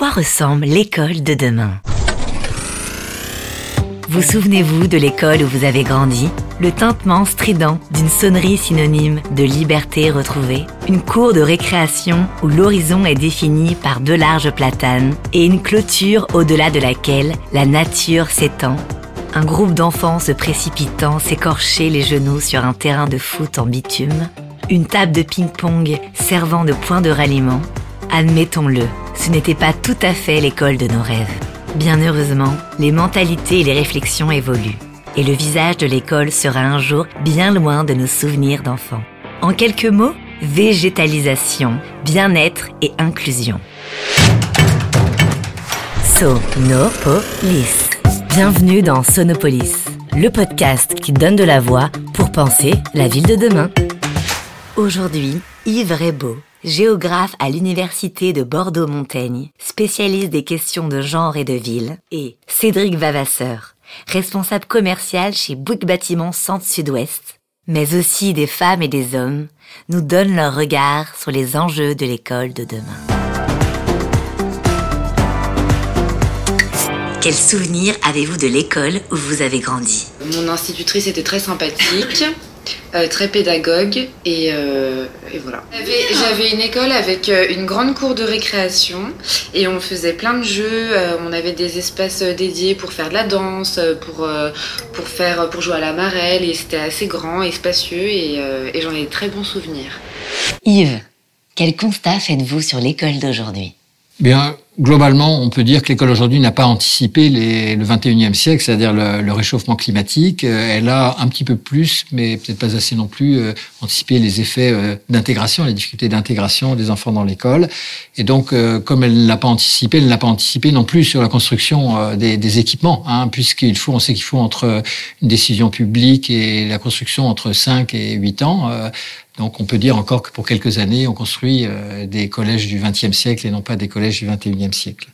quoi ressemble l'école de demain? Vous souvenez-vous de l'école où vous avez grandi? Le tintement strident d'une sonnerie synonyme de liberté retrouvée Une cour de récréation où l'horizon est défini par deux larges platanes et une clôture au-delà de laquelle la nature s'étend. Un groupe d'enfants se précipitant s'écorcher les genoux sur un terrain de foot en bitume, une table de ping-pong servant de point de ralliement, admettons-le, ce n'était pas tout à fait l'école de nos rêves. Bien heureusement, les mentalités et les réflexions évoluent, et le visage de l'école sera un jour bien loin de nos souvenirs d'enfants. En quelques mots, végétalisation, bien-être et inclusion. Sonopolis. Bienvenue dans Sonopolis, le podcast qui donne de la voix pour penser la ville de demain. Aujourd'hui, Yves Rebaud, géographe à l'Université de Bordeaux-Montaigne, spécialiste des questions de genre et de ville, et Cédric Vavasseur, responsable commercial chez Bouygues Bâtiment Centre Sud-Ouest, mais aussi des femmes et des hommes, nous donnent leur regard sur les enjeux de l'école de demain. Quel souvenir avez-vous de l'école où vous avez grandi? Mon institutrice était très sympathique. Euh, très pédagogue et, euh, voilà. J'avais une école avec euh, une grande cour de récréation et on faisait plein de jeux. on avait des espaces dédiés pour faire de la danse, pour, pour, faire, pour jouer à la marelle et c'était assez grand et spacieux et, et j'en ai de très bons souvenirs. Yves, quel constat faites-vous sur l'école d'aujourd'hui? Bien, globalement, on peut dire que l'école aujourd'hui n'a pas anticipé les, le 21e siècle, c'est-à-dire le, réchauffement climatique. Euh, elle a un petit peu plus, mais peut-être pas assez non plus, euh, anticipé les effets euh, d'intégration, les difficultés d'intégration des enfants dans l'école. Et donc, comme elle ne l'a pas anticipé, elle n'a pas anticipé non plus sur la construction des, des, équipements, hein, puisqu'il faut, on sait qu'il faut entre une décision publique et la construction entre 5 et 8 ans. Donc on peut dire encore que pour quelques années, on construit des collèges du XXe siècle et non pas des collèges du XXIe siècle.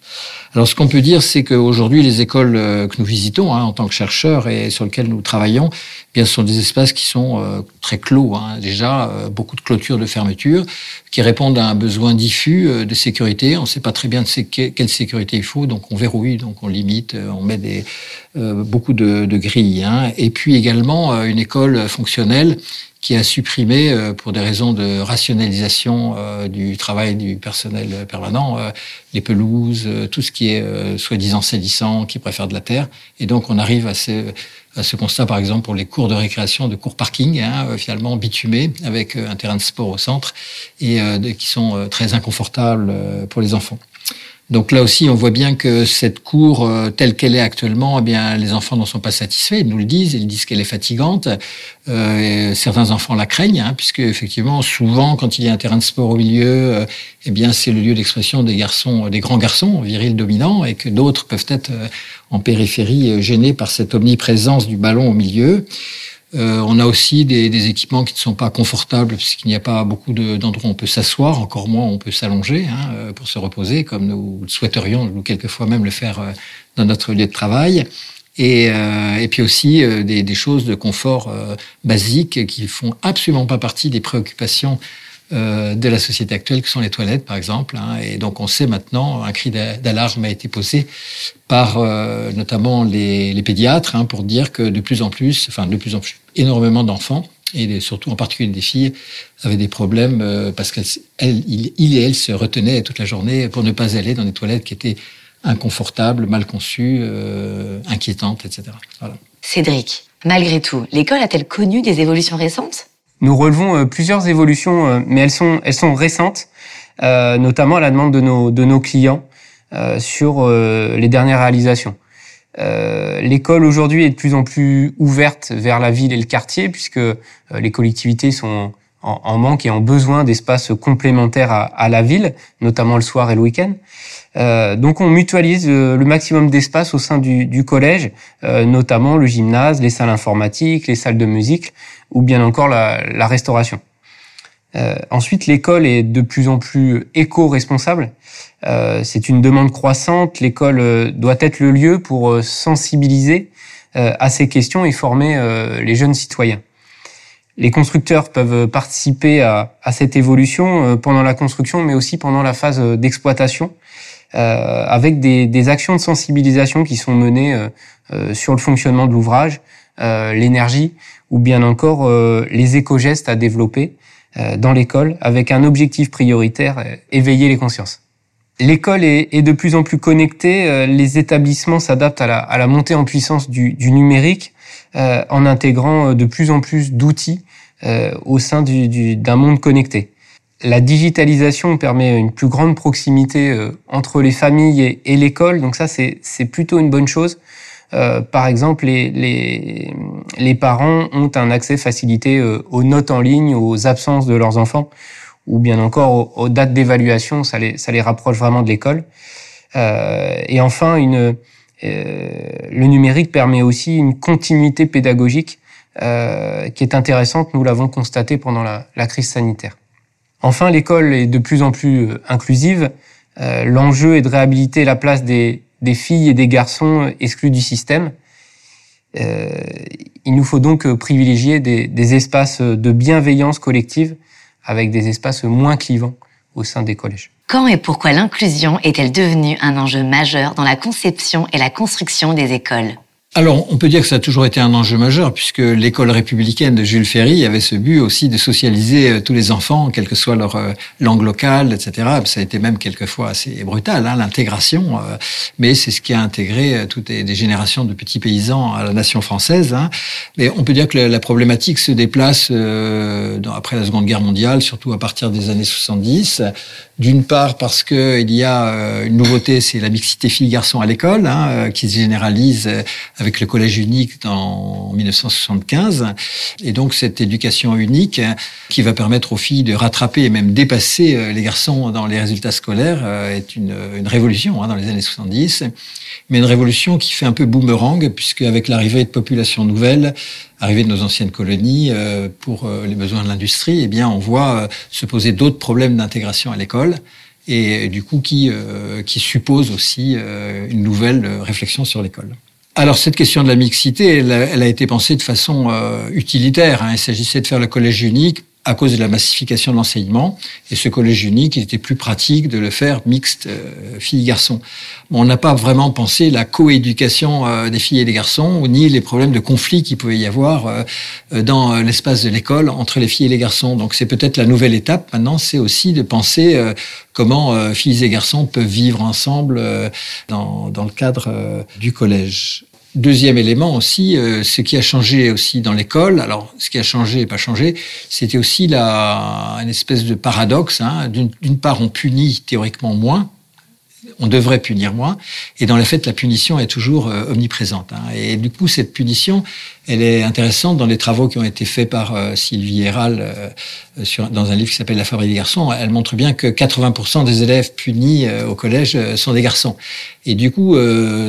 Alors ce qu'on peut dire, c'est qu'aujourd'hui, les écoles euh, que nous visitons hein, en tant que chercheurs et sur lesquelles nous travaillons, eh bien, ce sont des espaces qui sont euh, très clos. Hein. Déjà, euh, beaucoup de clôtures, de fermetures, qui répondent à un besoin diffus de sécurité. On ne sait pas très bien de quelle sécurité il faut, donc on verrouille, donc on limite, on met des, beaucoup de, de grilles. Hein. Et puis également une école fonctionnelle qui a supprimé, euh, pour des raisons de rationalisation euh, du travail du personnel permanent, euh, les pelouses, tout ce qui est soi-disant salissant, qui préfère de la terre. Et donc on arrive à ce, à ce constat, par exemple, pour les cours de récréation, de cours parking, hein, finalement bitumés, avec un terrain de sport au centre, et qui sont très inconfortables pour les enfants. Donc là aussi, on voit bien que cette cour euh, telle qu'elle est actuellement, eh bien, les enfants n'en sont pas satisfaits. Ils nous le disent. Ils disent qu'elle est fatigante. Euh, certains enfants la craignent, hein, puisque effectivement, souvent, quand il y a un terrain de sport au milieu, euh, eh bien, c'est le lieu d'expression des garçons, des grands garçons virils dominants, et que d'autres peuvent être en périphérie gênés par cette omniprésence du ballon au milieu. Euh, on a aussi des, équipements qui ne sont pas confortables puisqu'il n'y a pas beaucoup d'endroits où on peut s'asseoir, encore moins on peut s'allonger hein, euh, pour se reposer, comme nous souhaiterions, nous quelquefois même le faire euh, dans notre lieu de travail. Et, puis aussi des, choses de confort basiques qui font absolument pas partie des préoccupations euh, de la société actuelle, que sont les toilettes, par exemple. Hein. et donc, on sait maintenant, un cri d'alarme a été posé par euh, notamment les, pédiatres, hein, pour dire que de plus en plus, enfin, de plus en plus, énormément d'enfants, et surtout en particulier des filles, avaient des problèmes euh, parce qu'ils il et elles se retenaient toute la journée pour ne pas aller dans des toilettes qui étaient inconfortables, mal conçues, inquiétantes, etc. Cédric, malgré tout, l'école a-t-elle connu des évolutions récentes? Nous relevons euh, plusieurs évolutions, euh, mais elles sont, récentes, euh, notamment à la demande de nos, clients sur les dernières réalisations. L'école aujourd'hui est de plus en plus ouverte vers la ville et le quartier, puisque les collectivités sont en, manque et ont besoin d'espaces complémentaires à, la ville, notamment le soir et le week-end. Euh, donc on mutualise le maximum d'espace au sein du, collège, euh, notamment le gymnase, les salles informatiques, les salles de musique ou bien encore la, la restauration. Euh, ensuite, l'école est de plus en plus éco-responsable. Euh, c'est une demande croissante. L'école euh, doit être le lieu pour sensibiliser à ces questions et former les jeunes citoyens. Les constructeurs peuvent participer à, à cette évolution pendant la construction, mais aussi pendant la phase d'exploitation. avec des, des, actions de sensibilisation qui sont menées sur le fonctionnement de l'ouvrage, l'énergie, ou bien encore les éco-gestes à développer dans l'école avec un objectif prioritaire, éveiller les consciences. L'école est, de plus en plus connectée, euh, les établissements s'adaptent à la, montée en puissance du, numérique euh, en intégrant euh, de plus en plus d'outils au sein d'un monde connecté. La digitalisation permet une plus grande proximité entre les familles et, l'école, donc ça c'est plutôt une bonne chose. Par exemple, les, les, parents ont un accès facilité aux notes en ligne, aux absences de leurs enfants ou bien encore aux, dates d'évaluation, ça les, ça les rapproche vraiment de l'école. Euh, et enfin, une, euh, le numérique permet aussi une continuité pédagogique euh, qui est intéressante. Nous l'avons constaté pendant la, la, crise sanitaire. Enfin, l'école est de plus en plus euh, inclusive. Euh, l'enjeu est de réhabiliter la place des, des, filles et des garçons exclus du système. il nous faut donc privilégier des, des espaces de bienveillance collective avec des espaces moins clivants au sein des collèges. Quand et pourquoi l'inclusion est-elle devenue un enjeu majeur dans la conception et la construction des écoles? Alors, on peut dire que ça a toujours été un enjeu majeur, puisque l'école républicaine de Jules Ferry avait ce but aussi de socialiser euh, tous les enfants, quelle que soit leur euh, langue locale, etc. Ça a été même quelquefois assez brutal, hein, l'intégration, euh, mais c'est ce qui a intégré toutes des générations de petits paysans à la nation française. Hein. Mais on peut dire que la, problématique se déplace après la Seconde Guerre mondiale, surtout à partir des années 70. D'une part parce qu'il y a une nouveauté, c'est la mixité filles-garçons à l'école, hein, qui se généralise le collège unique en 1975. Et donc cette éducation unique qui va permettre aux filles de rattraper et même dépasser euh, les garçons dans les résultats scolaires euh, est une, révolution hein, dans les années 70. Mais une révolution qui fait un peu boomerang puisque avec l'arrivée de populations nouvelles, arrivée de nos anciennes colonies euh, pour les besoins de l'industrie, eh bien on voit se poser d'autres problèmes d'intégration à l'école et du coup qui, qui suppose aussi une nouvelle réflexion sur l'école. Alors cette question de la mixité, elle, a été pensée de façon euh, utilitaire. Hein. Il s'agissait de faire le collège unique à cause de la massification de l'enseignement. Et ce collège unique, il était plus pratique de le faire mixte euh, filles-garçons. on n'a pas vraiment pensé la coéducation euh, des filles et des garçons, ni les problèmes de conflit qu'il pouvait y avoir euh, dans l'espace de l'école entre les filles et les garçons. Donc c'est peut-être la nouvelle étape maintenant, c'est aussi de penser comment filles et garçons peuvent vivre ensemble dans, dans le cadre du collège. Deuxième élément aussi, euh, ce qui a changé aussi dans l'école, alors ce qui a changé et pas changé, c'était aussi la, une espèce de paradoxe. Hein. D'une part, on punit théoriquement moins, on devrait punir moins. Et dans les faits, la punition est toujours euh, omniprésente. Hein. Et du coup, cette punition, elle est intéressante dans les travaux qui ont été faits par euh, Sylvie Héral euh, dans un livre qui s'appelle La fabrique des garçons. Elle montre bien que 80% des élèves punis au collège sont des garçons. Et du coup,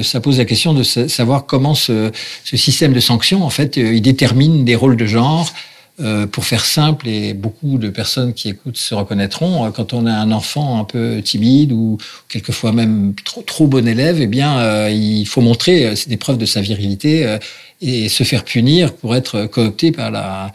ça pose la question de savoir comment ce, ce système de sanctions, en fait, il détermine des rôles de genre, euh, pour faire simple, et beaucoup de personnes qui écoutent se reconnaîtront, euh, quand on a un enfant un peu timide ou quelquefois même trop, bon élève, eh bien, euh, il faut montrer des preuves de sa virilité et se faire punir pour être coopté par la,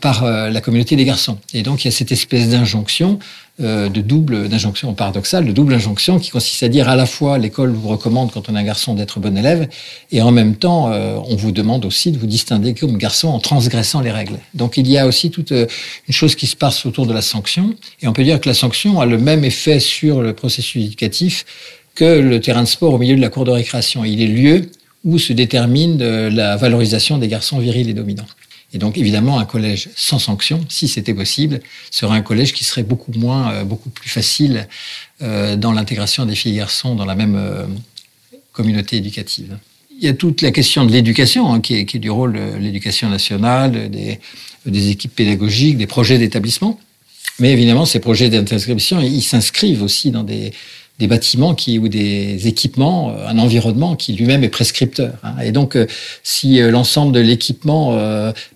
par la communauté des garçons. Et donc, il y a cette espèce d'injonction euh, de double d'injonction paradoxale, de double injonction qui consiste à dire à la fois l'école vous recommande quand on est un garçon d'être bon élève et en même temps euh, on vous demande aussi de vous distinguer comme garçon en transgressant les règles. Donc il y a aussi toute euh, une chose qui se passe autour de la sanction et on peut dire que la sanction a le même effet sur le processus éducatif que le terrain de sport au milieu de la cour de récréation. Il est lieu où se détermine la valorisation des garçons virils et dominants. Et donc, évidemment, un collège sans sanction, si c'était possible, serait un collège qui serait beaucoup moins, euh, beaucoup plus facile euh, dans l'intégration des filles et garçons dans la même euh, communauté éducative. Il y a toute la question de l'éducation, hein, qui, est, qui, est, du rôle de l'éducation nationale, des, des équipes pédagogiques, des projets d'établissement. Mais évidemment, ces projets d'inscription, ils s'inscrivent aussi dans des, des bâtiments qui ou des équipements, euh, un environnement qui lui-même est prescripteur. Hein. Et donc, euh, si euh, l'ensemble de l'équipement,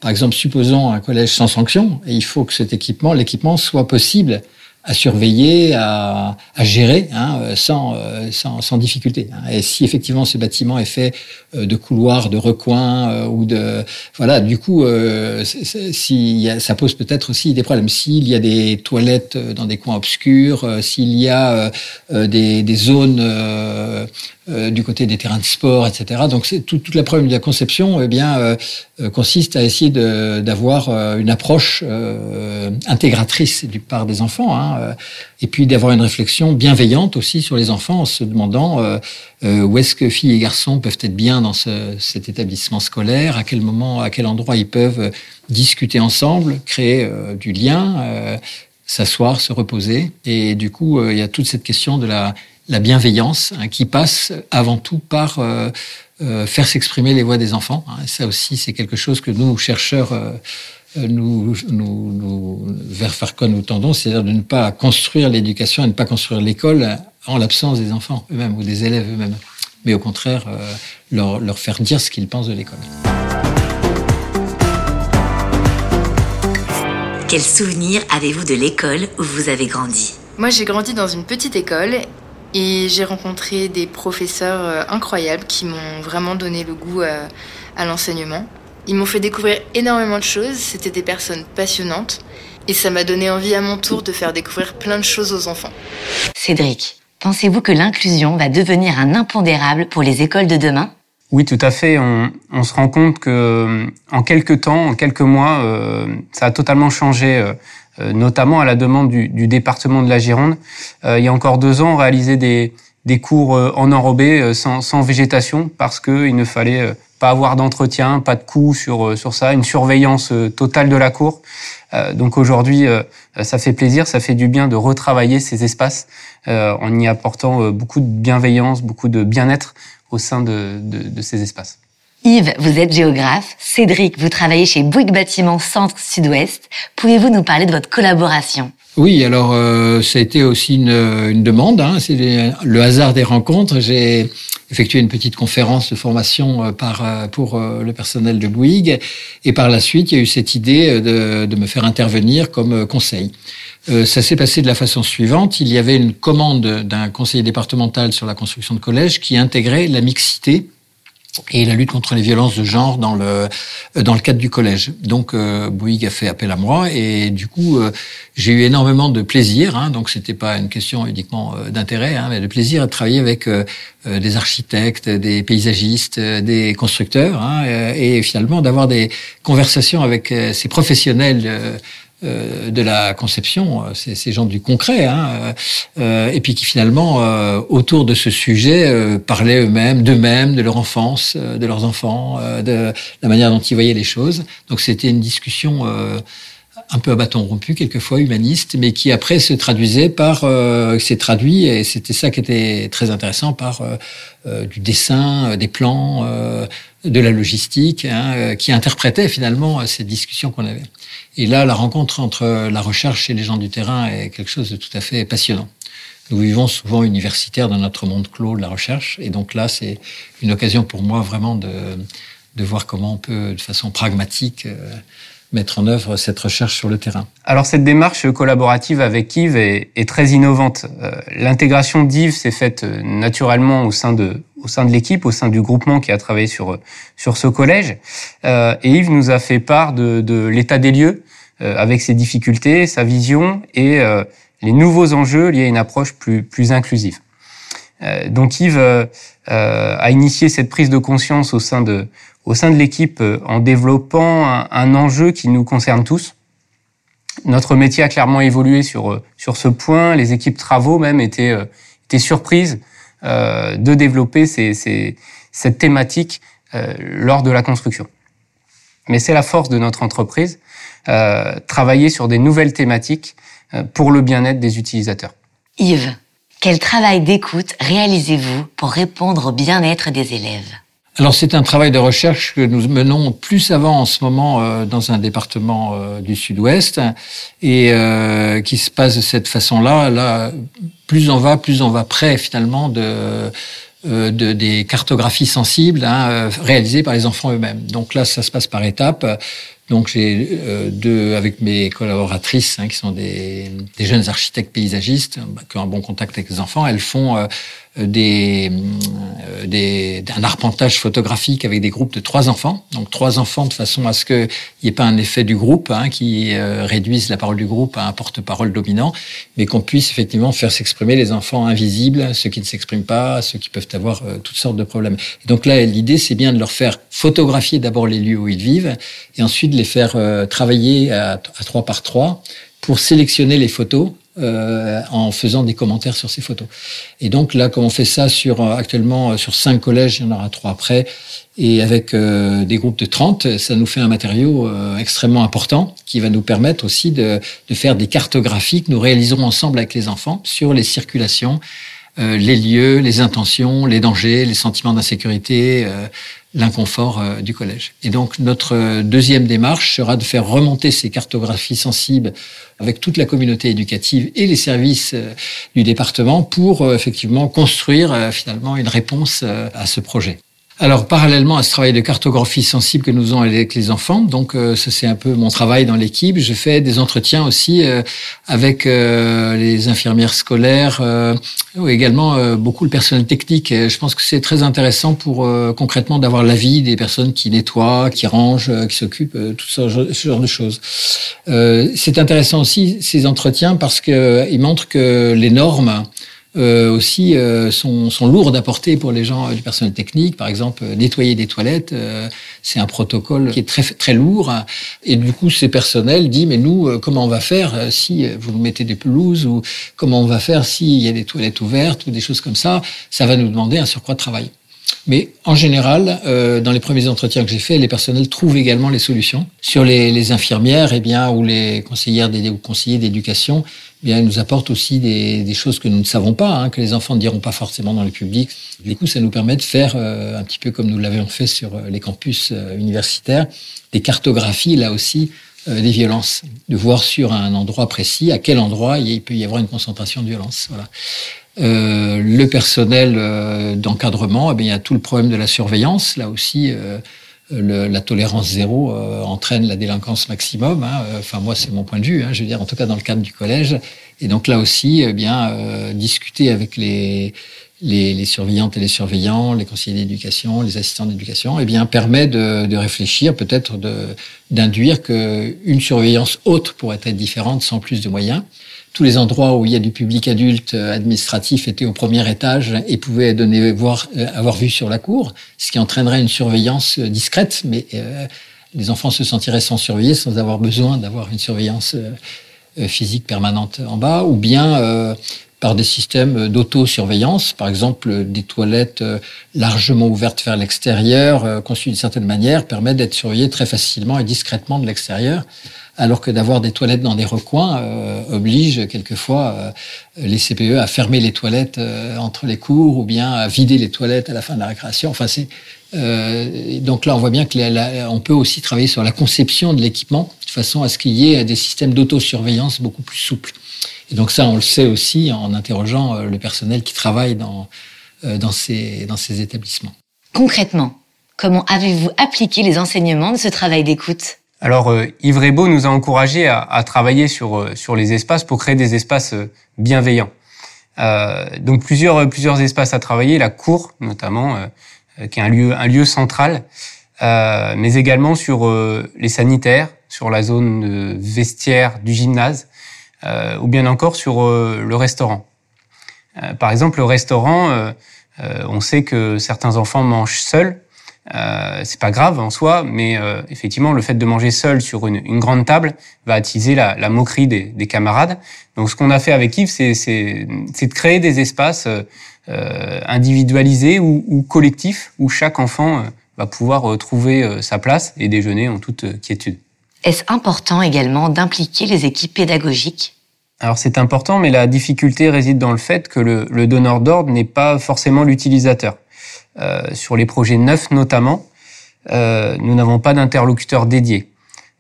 par exemple, supposons un collège sans sanction, il faut que cet équipement, l'équipement soit possible à surveiller, à, à gérer hein, sans, sans, sans, difficulté. Hein. Et si effectivement ce bâtiment est fait de couloirs, de recoins ou de voilà, du coup, si ça pose peut-être aussi des problèmes. S'il y a des toilettes dans des coins obscurs, s'il y a des, des, zones du côté des terrains de sport, etc. Donc tout, toute la problème de la conception, eh bien, consiste à essayer d'avoir une approche intégratrice du part des enfants. Hein, euh, et puis d'avoir une réflexion bienveillante aussi sur les enfants en se demandant euh, euh, où est-ce que filles et garçons peuvent être bien dans cet établissement scolaire, à quel moment, à quel endroit ils peuvent discuter ensemble, créer du lien, s'asseoir, se reposer. Et du coup, il y a toute cette question de la, bienveillance hein, qui passe avant tout par faire s'exprimer les voix des enfants. Hein. Ça aussi, c'est quelque chose que nous, chercheurs, euh, nous, nous, nous, vers faire quoi nous tendons, c'est-à-dire de ne pas construire l'éducation et ne pas construire l'école en l'absence des enfants eux-mêmes ou des élèves eux-mêmes, mais au contraire euh, leur, leur faire dire ce qu'ils pensent de l'école. Quel souvenir avez-vous de l'école où vous avez grandi? Moi, j'ai grandi dans une petite école et j'ai rencontré des professeurs euh, incroyables qui m'ont vraiment donné le goût à l'enseignement. Ils m'ont fait découvrir énormément de choses, c'était des personnes passionnantes, et ça m'a donné envie à mon tour de faire découvrir plein de choses aux enfants. Cédric, pensez-vous que l'inclusion va devenir un impondérable pour les écoles de demain? Oui, tout à fait. On, se rend compte que en quelques temps, en quelques mois, euh, ça a totalement changé, euh, euh, notamment à la demande du, département de la Gironde. il y a encore deux ans, on réalisait des, des cours en enrobé sans, sans végétation parce qu'il ne fallait pas avoir d'entretien, pas de coût sur euh, sur ça, une surveillance euh, totale de la cour. Euh, donc aujourd'hui, ça fait plaisir, ça fait du bien de retravailler ces espaces en y apportant beaucoup de bienveillance, beaucoup de bien-être au sein de, de, de ces espaces. Yves, vous êtes géographe. Cédric, vous travaillez chez Bouygues Bâtiment Centre Sud-Ouest. Pouvez-vous nous parler de votre collaboration? Oui, alors ça a été aussi une, une demande. Hein, C'est le hasard des rencontres. J'ai effectué une petite conférence de formation euh, par, euh, pour euh, le personnel de Bouygues. Et par la suite, il y a eu cette idée de, de me faire intervenir comme conseil. ça s'est passé de la façon suivante. Il y avait une commande d'un conseiller départemental sur la construction de collèges qui intégrait la mixité et la lutte contre les violences de genre dans le dans le cadre du collège. Donc euh, Bouygues a fait appel à moi et du coup euh, j'ai eu énormément de plaisir. Hein, donc c'était pas une question uniquement euh, d'intérêt, hein, mais de plaisir à travailler avec euh, des architectes, des paysagistes, des constructeurs hein, et finalement d'avoir des conversations avec ces professionnels euh, de la conception, euh, ces gens du concret, hein, euh, et puis qui finalement, autour de ce sujet, parlaient eux-mêmes, d'eux-mêmes, de leur enfance, de leurs enfants, de la manière dont ils voyaient les choses. Donc c'était une discussion un peu à bâton rompu, quelquefois humaniste, mais qui après se traduisait par, euh, s'est traduit, et c'était ça qui était très intéressant, par du dessin, des plans, de la logistique, hein, qui interprétait finalement ces discussions qu'on avait. Et là, la rencontre entre la recherche et les gens du terrain est quelque chose de tout à fait passionnant. Nous vivons souvent universitaires dans notre monde clos de la recherche, et donc là, c'est une occasion pour moi vraiment de, de voir comment on peut, de façon pragmatique, euh, mettre en œuvre cette recherche sur le terrain. Alors cette démarche collaborative avec Yves est, est très innovante. Euh, l'intégration d'Yves s'est faite euh, naturellement au sein de au sein de l'équipe, au sein du groupement qui a travaillé sur sur ce collège. Euh, et Yves nous a fait part de, de l'état des lieux euh, avec ses difficultés, sa vision et euh, les nouveaux enjeux liés à une approche plus plus inclusive. Euh, donc Yves a initié cette prise de conscience au sein de au sein de l'équipe en développant un, un, enjeu qui nous concerne tous. Notre métier a clairement évolué sur sur ce point. Les équipes travaux même étaient étaient surprises euh, de développer ces, cette thématique euh, lors de la construction. Mais c'est la force de notre entreprise, euh, travailler sur des nouvelles thématiques pour le bien-être des utilisateurs. Yves, quel travail d'écoute réalisez-vous pour répondre au bien-être des élèves? Alors c'est un travail de recherche que nous menons plus avant en ce moment euh, dans un département euh, du Sud-Ouest et euh, qui se passe de cette façon-là. Là, plus on va, plus on va près finalement de, de des cartographies sensibles hein, réalisées par les enfants eux-mêmes. Donc là, ça se passe par étapes. Donc j'ai euh, deux avec mes collaboratrices hein, qui sont des, des, jeunes architectes paysagistes bah, qui ont un bon contact avec les enfants. Elles font euh, des, euh, des, un arpentage photographique avec des groupes de trois enfants. Donc trois enfants de façon à ce qu'il n'y ait pas un effet du groupe hein, qui euh, réduise la parole du groupe à un porte-parole dominant, mais qu'on puisse effectivement faire s'exprimer les enfants invisibles, ceux qui ne s'expriment pas, ceux qui peuvent avoir euh, toutes sortes de problèmes. Et donc là, l'idée, c'est bien de leur faire photographier d'abord les lieux où ils vivent et ensuite les faire travailler à trois par trois pour sélectionner les photos euh, en faisant des commentaires sur ces photos. Et donc là, comme on fait ça sur euh, actuellement euh, sur cinq collèges, il y en aura trois après, et avec des groupes de 30, ça nous fait un matériau extrêmement important qui va nous permettre aussi de, de faire des cartographies que nous réaliserons ensemble avec les enfants sur les circulations, les lieux, les intentions, les dangers, les sentiments d'insécurité, l'inconfort euh, du collège. Et donc notre euh, deuxième démarche sera de faire remonter ces cartographies sensibles avec toute la communauté éducative et les services euh, du département pour effectivement construire finalement une réponse à ce projet. Alors, parallèlement à ce travail de cartographie sensible que nous faisons avec les enfants, donc euh, ça c'est un peu mon travail dans l'équipe, je fais des entretiens aussi euh, avec euh, les infirmières scolaires, ou également beaucoup le personnel technique. je pense que c'est très intéressant pour concrètement d'avoir l'avis des personnes qui nettoient, qui rangent, qui s'occupent, tout ce, genre de choses. c'est intéressant aussi ces entretiens parce qu'ils montrent que les normes euh, aussi euh, sont, sont lourdes à porter pour les gens du personnel technique. Par exemple, euh, nettoyer des toilettes, euh, c'est un protocole qui est très très lourd. Et du coup, ces personnels disent mais nous, comment on va faire si vous nous mettez des pelouses ou comment on va faire s'il y a des toilettes ouvertes ou des choses comme ça Ça va nous demander un surcroît de travail. Mais en général, euh, dans les premiers entretiens que j'ai faits, les personnels trouvent également les solutions. Sur les, les infirmières, eh bien, ou les conseillères ou conseillers d'éducation, ils nous apportent aussi des, choses que nous ne savons pas, hein, que les enfants ne diront pas forcément dans le public. Du coup, ça nous permet de faire euh, un petit peu comme nous l'avions fait sur euh, les campus universitaires, des cartographies là aussi des violences, de voir sur un endroit précis à quel endroit il peut y avoir une concentration de violence. Voilà. Euh, le personnel euh, d'encadrement, eh il y a tout le problème de la surveillance. Là aussi, euh, le, la tolérance zéro euh, entraîne la délinquance maximum. Hein. Enfin, moi, c'est mon point de vue. Hein, je veux dire, en tout cas dans le cadre du collège. Et donc là aussi, eh bien, discuter avec les, les, les, surveillantes et les surveillants, les conseillers d'éducation, les assistants d'éducation, eh bien, permet de, de réfléchir, peut-être d'induire qu'une surveillance autre pourrait être différente sans plus de moyens tous les endroits où il y a du public adulte euh, administratif étaient au premier étage et pouvaient donner voir euh, avoir vue sur la cour, ce qui entraînerait une surveillance euh, discrète, mais les enfants se sentiraient sans surveiller, sans avoir besoin d'avoir une surveillance physique permanente en bas, ou bien par des systèmes d'autosurveillance, par exemple des toilettes largement ouvertes vers l'extérieur, conçues d'une certaine manière, permettent d'être surveillées très facilement et discrètement de l'extérieur alors que d'avoir des toilettes dans des recoins euh, oblige quelquefois euh, les CPE à fermer les toilettes euh, entre les cours ou bien à vider les toilettes à la fin de la récréation. Enfin, c'est donc là, on voit bien que on peut aussi travailler sur la conception de l'équipement de façon à ce qu'il y ait des systèmes d'autosurveillance beaucoup plus souples. Et donc ça, on le sait aussi en interrogeant le personnel qui travaille dans dans ces dans ces établissements. Concrètement, comment avez-vous appliqué les enseignements de ce travail d'écoute? Alors euh, Yves Rebaud nous a encouragé à, à, travailler sur euh, sur les espaces pour créer des espaces euh, bienveillants. Euh, donc plusieurs plusieurs espaces à travailler, la cour notamment, qui est un lieu un lieu central, mais également sur les sanitaires, sur la zone vestiaire du gymnase, ou bien encore sur le restaurant. par exemple, le restaurant, on sait que certains enfants mangent seuls euh, c'est pas grave en soi, mais euh, effectivement, le fait de manger seul sur une, une grande table va attiser la, la moquerie des, des, camarades. Donc, ce qu'on a fait avec Yves, c'est de créer des espaces euh, individualisés ou, ou, collectifs où chaque enfant euh, va pouvoir euh, trouver sa place et déjeuner en toute quiétude. Est-ce important également d'impliquer les équipes pédagogiques? Alors c'est important, mais la difficulté réside dans le fait que le, le donneur d'ordre n'est pas forcément l'utilisateur. Euh, sur les projets neufs notamment, euh, nous n'avons pas d'interlocuteur dédié.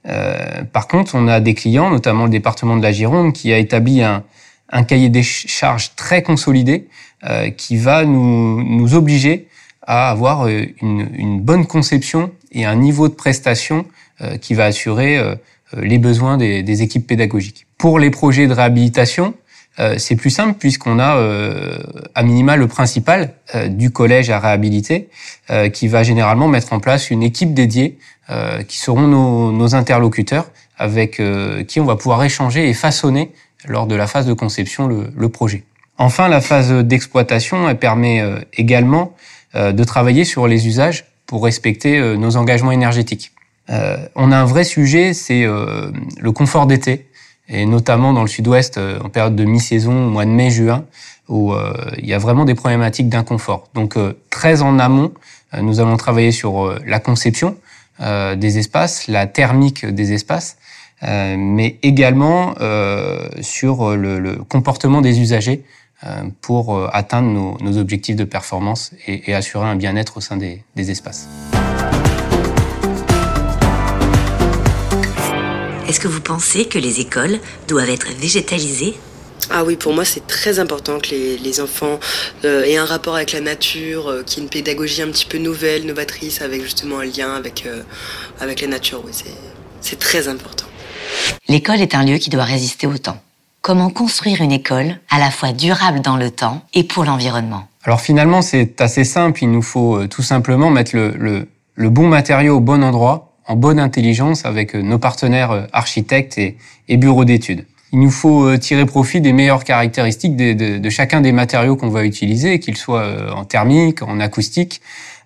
Euh, par contre, on a des clients, notamment le département de la Gironde, qui a établi un, cahier des charges très consolidé euh, qui va nous, obliger à avoir une, bonne conception et un niveau de prestation qui va assurer les besoins des, des, équipes pédagogiques. Pour les projets de réhabilitation, c'est plus simple puisqu'on a à minima le principal du collège à réhabiliter qui va généralement mettre en place une équipe dédiée qui seront nos, nos interlocuteurs avec qui on va pouvoir échanger et façonner lors de la phase de conception le, le projet. Enfin, la phase d'exploitation permet euh, également euh, de travailler sur les usages pour respecter euh, nos engagements énergétiques. on a un vrai sujet, c'est le confort d'été, et notamment dans le sud-ouest en période de mi-saison, au mois de mai-juin, où il y a vraiment des problématiques d'inconfort. Donc très en amont, nous allons travailler sur la conception des espaces, la thermique des espaces, mais également sur le, comportement des usagers euh, pour euh, atteindre nos, objectifs de performance et, assurer un bien-être au sein des, espaces. Est-ce que vous pensez que les écoles doivent être végétalisées? Ah oui, pour moi c'est très important que les, enfants euh, aient un rapport avec la nature, qu'il y ait une pédagogie un petit peu nouvelle, novatrice, avec justement un lien avec, avec la nature. Oui, c'est très important. L'école est un lieu qui doit résister au temps comment construire une école à la fois durable dans le temps et pour l'environnement? Alors finalement, c'est assez simple. Il nous faut euh, tout simplement mettre le, le, bon matériau au bon endroit, en bonne intelligence avec euh, nos partenaires euh, architectes et, bureaux d'études. Il nous faut tirer profit des meilleures caractéristiques de, chacun des matériaux qu'on va utiliser, qu'ils soient en thermique, en acoustique,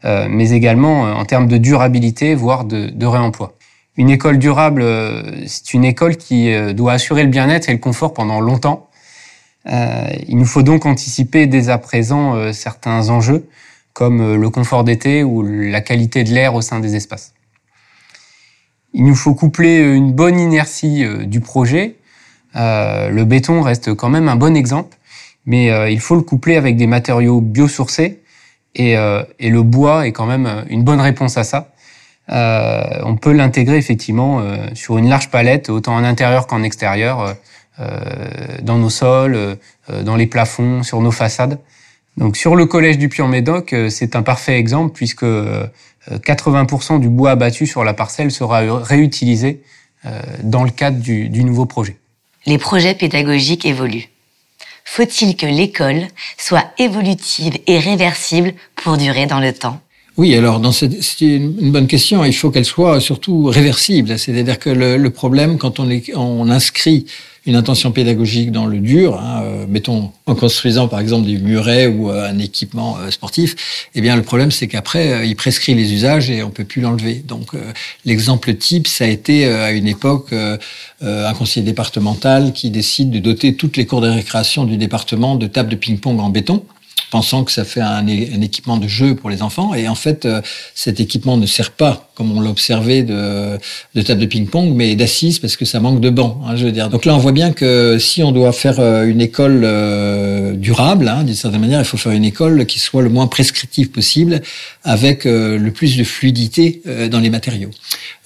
mais également en termes de durabilité, voire de, réemploi. Une école durable, euh, c'est une école qui euh, doit assurer le bien-être et le confort pendant longtemps. Euh, il nous faut donc anticiper dès à présent certains enjeux, comme le confort d'été ou la qualité de l'air au sein des espaces. Il nous faut coupler une bonne inertie du projet. le béton reste quand même un bon exemple, mais il faut le coupler avec des matériaux biosourcés et, et le bois est quand même une bonne réponse à ça. Euh, on peut l'intégrer effectivement euh, sur une large palette, autant en intérieur qu'en extérieur, euh, dans nos sols, dans les plafonds, sur nos façades. Donc sur le collège du Puy-en-Médoc, c'est un parfait exemple puisque 80% du bois abattu sur la parcelle sera réutilisé dans le cadre du, du nouveau projet. Les projets pédagogiques évoluent. Faut-il que l'école soit évolutive et réversible pour durer dans le temps? Oui, alors c'est une bonne question. Il faut qu'elle soit surtout réversible. C'est-à-dire que le, problème, quand on, est, on inscrit une intention pédagogique dans le dur, hein, euh, mettons en construisant par exemple des murets ou euh, un équipement euh, sportif, eh bien le problème c'est qu'après il prescrit les usages et on peut plus l'enlever. Donc l'exemple type, ça a été à une époque un conseiller départemental qui décide de doter toutes les cours de récréation du département de tables de ping-pong en béton pensant que ça fait un, équipement de jeu pour les enfants. Et en fait, euh, cet équipement ne sert pas, comme on l'a observé, de, de table de ping-pong, mais d'assises parce que ça manque de bancs. Hein, je veux dire. Donc là, on voit bien que si on doit faire euh, une école euh, durable, hein, d'une certaine manière, il faut faire une école qui soit le moins prescriptive possible, avec le plus de fluidité dans les matériaux.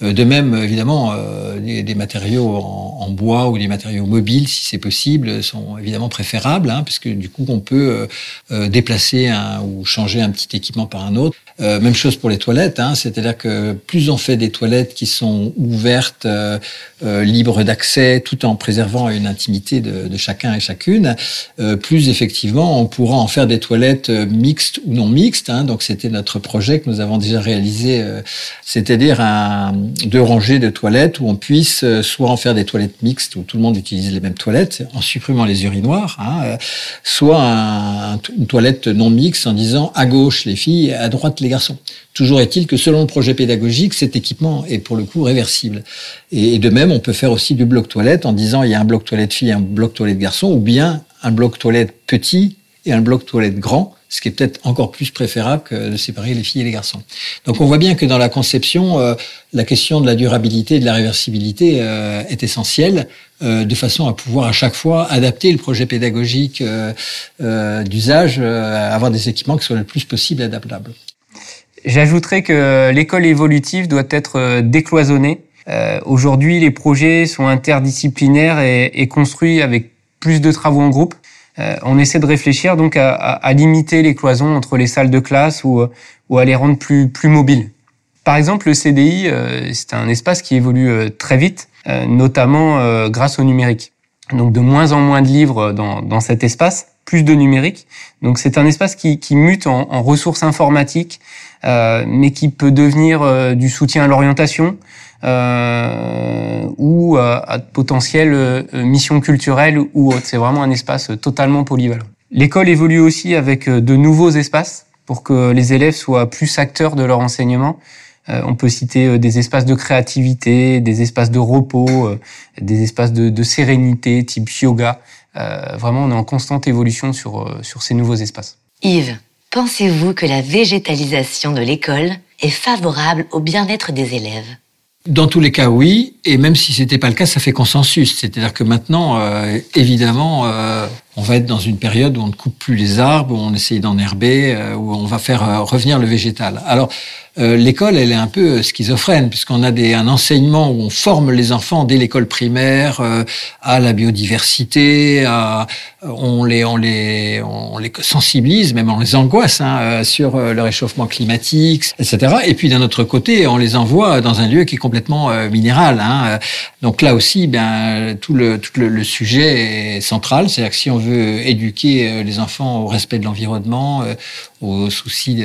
de même, évidemment, des, matériaux en, en, bois ou des matériaux mobiles, si c'est possible, sont évidemment préférables, hein, puisque du coup, on peut déplacer ou changer un petit équipement par un autre. Euh, même chose pour les toilettes, hein, c'est-à-dire que plus on fait des toilettes qui sont ouvertes, euh, euh, libres d'accès, tout en préservant une intimité de, chacun et chacune, plus effectivement on pourra en faire des toilettes mixtes ou non mixtes. Hein, donc c'était notre projet que nous avons déjà réalisé, c'est-à-dire deux rangées de toilettes où on puisse soit en faire des toilettes mixtes où tout le monde utilise les mêmes toilettes en supprimant les urinoirs, hein, soit un, une toilette non mixte en disant à gauche les filles, à droite les garçons. Toujours est-il que selon le projet pédagogique, cet équipement est pour le coup réversible. Et de même, on peut faire aussi du bloc toilette en disant il y a un bloc toilette fille un bloc toilette garçon, ou bien un bloc toilette petit et un bloc toilette grand, ce qui est peut-être encore plus préférable que de séparer les filles et les garçons. Donc on voit bien que dans la conception, euh, la question de la durabilité et de la réversibilité euh, est essentielle, euh, de façon à pouvoir à chaque fois adapter le projet pédagogique d'usage, avoir des équipements qui soient le plus possible adaptables. J'ajouterais que l'école évolutive doit être euh, décloisonnée. Euh, Aujourd'hui, les projets sont interdisciplinaires et, et, construits avec plus de travaux en groupe. Euh, on essaie de réfléchir donc à, à, limiter les cloisons entre les salles de classe ou, ou à les rendre plus, plus mobiles. Par exemple, le CDI, c'est un espace qui évolue très vite, notamment grâce au numérique. Donc de moins en moins de livres dans, dans cet espace, plus de numérique. Donc c'est un espace qui, qui mute en, en, ressources informatiques, euh, mais qui peut devenir euh, du soutien à l'orientation euh, ou à de potentielles euh, missions culturelles ou autres. C'est vraiment un espace totalement polyvalent. L'école évolue aussi avec de nouveaux espaces pour que les élèves soient plus acteurs de leur enseignement. On peut citer des espaces de créativité, des espaces de repos, des espaces de, de sérénité type yoga. Euh, vraiment, on est en constante évolution sur, euh, sur ces nouveaux espaces. Yves, pensez-vous que la végétalisation de l'école est favorable au bien-être des élèves? Dans tous les cas, oui. Et même si c'était pas le cas, ça fait consensus. C'est-à-dire que maintenant, euh, évidemment, on va être dans une période où on ne coupe plus les arbres, où on essaye d'enherber, où on va faire revenir le végétal. Alors, euh, l'école, elle est un peu schizophrène, puisqu'on a un enseignement où on forme les enfants dès l'école primaire euh, à la biodiversité, on, les, sensibilise, même on les angoisse hein, euh, sur le réchauffement climatique, etc. Et puis d'un autre côté, on les envoie dans un lieu qui est complètement minéral. Hein. Donc là aussi, ben, tout, le, sujet est central. C'est-à-dire si on veut éduquer les enfants au respect de l'environnement, au souci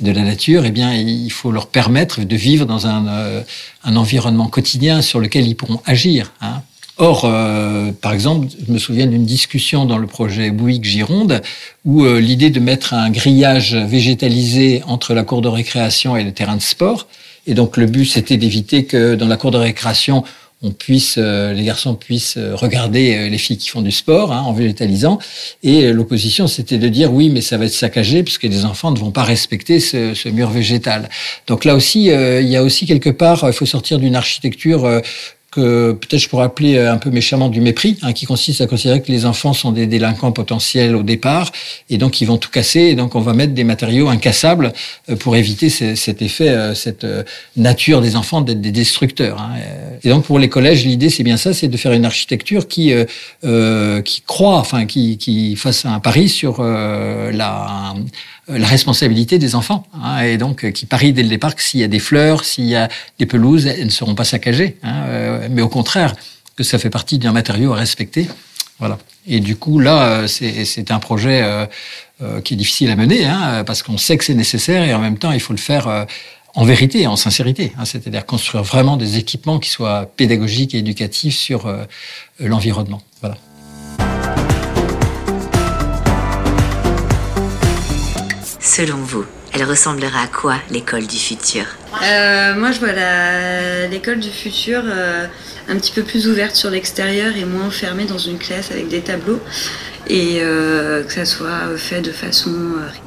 de, la nature, eh bien, il faut leur permettre de vivre dans un, euh, environnement quotidien sur lequel ils pourront agir. Hein. Or, euh, par exemple, je me souviens d'une discussion dans le projet Bouygues-Gironde où euh, l'idée de mettre un grillage végétalisé entre la cour de récréation et le terrain de sport. Et donc, le but, c'était d'éviter que dans la cour de récréation, on puisse, euh, les garçons puissent euh, regarder euh, les filles qui font du sport hein, en végétalisant. Et l'opposition, c'était de dire oui, mais ça va être saccagé puisque les enfants ne vont pas respecter ce, ce mur végétal. Donc là aussi, il y a aussi quelque part, il faut sortir d'une architecture que peut-être je pourrais appeler euh, un peu méchamment du mépris, hein, qui consiste à considérer que les enfants sont des délinquants potentiels au départ, et donc ils vont tout casser, et donc on va mettre des matériaux incassables euh, pour éviter cet effet, euh, cette nature des enfants d'être des destructeurs. Hein. Et donc pour les collèges, l'idée c'est bien ça, c'est de faire une architecture qui croit, enfin qui, fasse un pari sur la responsabilité des enfants. Hein, et donc, euh, qui parie dès le départ que s'il y a des fleurs, s'il y a des pelouses, elles ne seront pas saccagées. Hein, euh, mais au contraire, que ça fait partie d'un matériau à respecter. Voilà. Et du coup, là, c'est un projet qui est difficile à mener, hein, parce qu'on sait que c'est nécessaire et en même temps, il faut le faire en vérité, en sincérité. Hein, C'est-à-dire construire vraiment des équipements qui soient pédagogiques et éducatifs sur l'environnement. Voilà. Selon vous, elle ressemblera à quoi l'école du futur euh, Moi, je vois l'école du futur euh, un petit peu plus ouverte sur l'extérieur et moins enfermée dans une classe avec des tableaux et euh, que ça soit fait de façon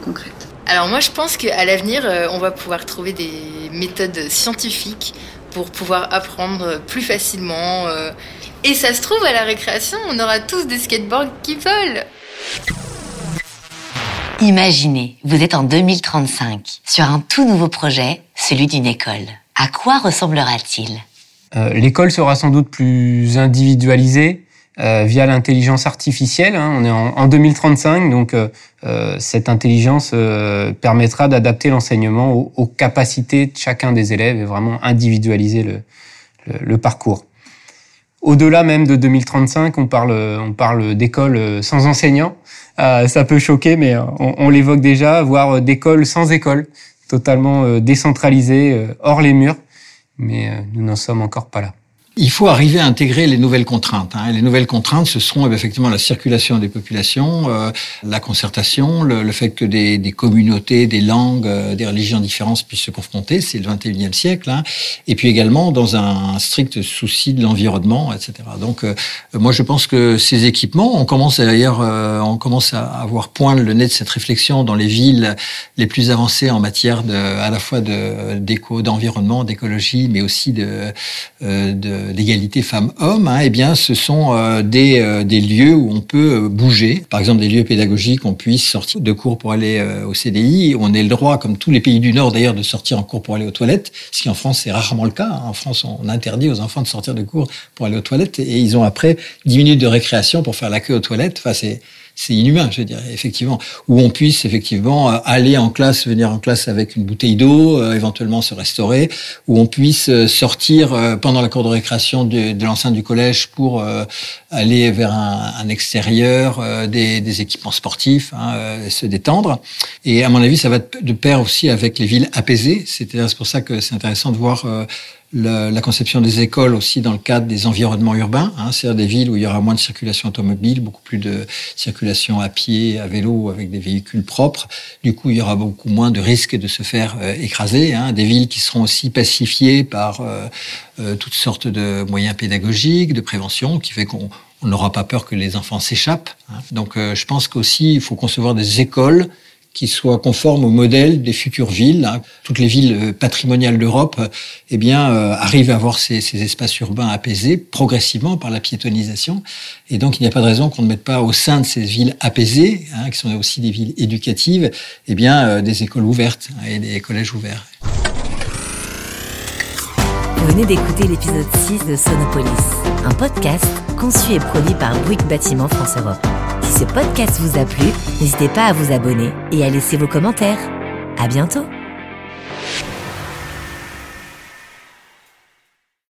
concrète. Alors moi, je pense qu'à l'avenir, on va pouvoir trouver des méthodes scientifiques pour pouvoir apprendre plus facilement. Et ça se trouve, à la récréation, on aura tous des skateboards qui volent. Imaginez, vous êtes en 2035 sur un tout nouveau projet, celui d'une école. À quoi ressemblera-t-il? Euh, L'école sera sans doute plus individualisée euh, via l'intelligence artificielle. Hein. On est en, 2035, donc euh, cette intelligence permettra d'adapter l'enseignement aux, capacités de chacun des élèves et vraiment individualiser le, le parcours. Au-delà même de 2035, on parle, on parle d'école sans enseignants. Euh, ça peut choquer, mais euh, on, l'évoque déjà, voire euh, d'école sans école, totalement décentralisée, hors les murs. Mais nous n'en sommes encore pas là il faut arriver à intégrer les nouvelles contraintes. Hein. Les nouvelles contraintes, ce seront effectivement la circulation des populations, euh, la concertation, le, fait que des, des, communautés, des langues, euh, des religions différentes puissent se confronter. C'est le 21e siècle. Hein. Et puis également dans un strict souci de l'environnement, etc. Donc, euh, moi, je pense que ces équipements, on commence d'ailleurs, on commence à avoir point le nez de cette réflexion dans les villes les plus avancées en matière de, à la fois de d'éco, d'environnement, d'écologie, mais aussi de, de d'égalité femmes-hommes, hein, eh bien, ce sont euh, des, euh, des lieux où on peut euh, bouger. Par exemple, des lieux pédagogiques, on puisse sortir de cours pour aller au CDI. On a le droit, comme tous les pays du Nord d'ailleurs, de sortir en cours pour aller aux toilettes, ce qui en France c'est rarement le cas. En France, on interdit aux enfants de sortir de cours pour aller aux toilettes et ils ont après 10 minutes de récréation pour faire la queue aux toilettes. Enfin, c'est c'est inhumain, je dirais, effectivement. Où on puisse effectivement aller en classe, venir en classe avec une bouteille d'eau, éventuellement se restaurer, où on puisse sortir pendant la cour de récréation de, de l'enceinte du collège pour aller vers un, un extérieur, des, des, équipements sportifs, hein, se détendre. Et à mon avis, ça va de pair aussi avec les villes apaisées. C'est pour ça que c'est intéressant de voir la, la, conception des écoles aussi dans le cadre des environnements urbains, hein, c'est-à-dire des villes où il y aura moins de circulation automobile, beaucoup plus de circulation à pied, à vélo, avec des véhicules propres. Du coup, il y aura beaucoup moins de risques de se faire euh, écraser. Hein, des villes qui seront aussi pacifiées par euh, euh, toutes sortes de moyens pédagogiques, de prévention, qui fait qu'on n'aura pas peur que les enfants s'échappent. Hein. Donc, je pense qu'aussi, il faut concevoir des écoles qui soit conforme au modèle des futures villes. Hein. Toutes les villes euh, patrimoniales d'Europe, euh, eh euh, arrivent à avoir ces, ces, espaces urbains apaisés progressivement par la piétonisation. Et donc, il n'y a pas de raison qu'on ne mette pas au sein de ces villes apaisées, hein, qui sont aussi des villes éducatives, eh bien, des écoles ouvertes hein, et des collèges ouverts. Vous venez d'écouter l'épisode 6 de Sonopolis, un podcast conçu et produit par Bouygues Bâtiment France Europe. Si ce podcast vous a plu, n'hésitez pas à vous abonner et à laisser vos commentaires. À bientôt!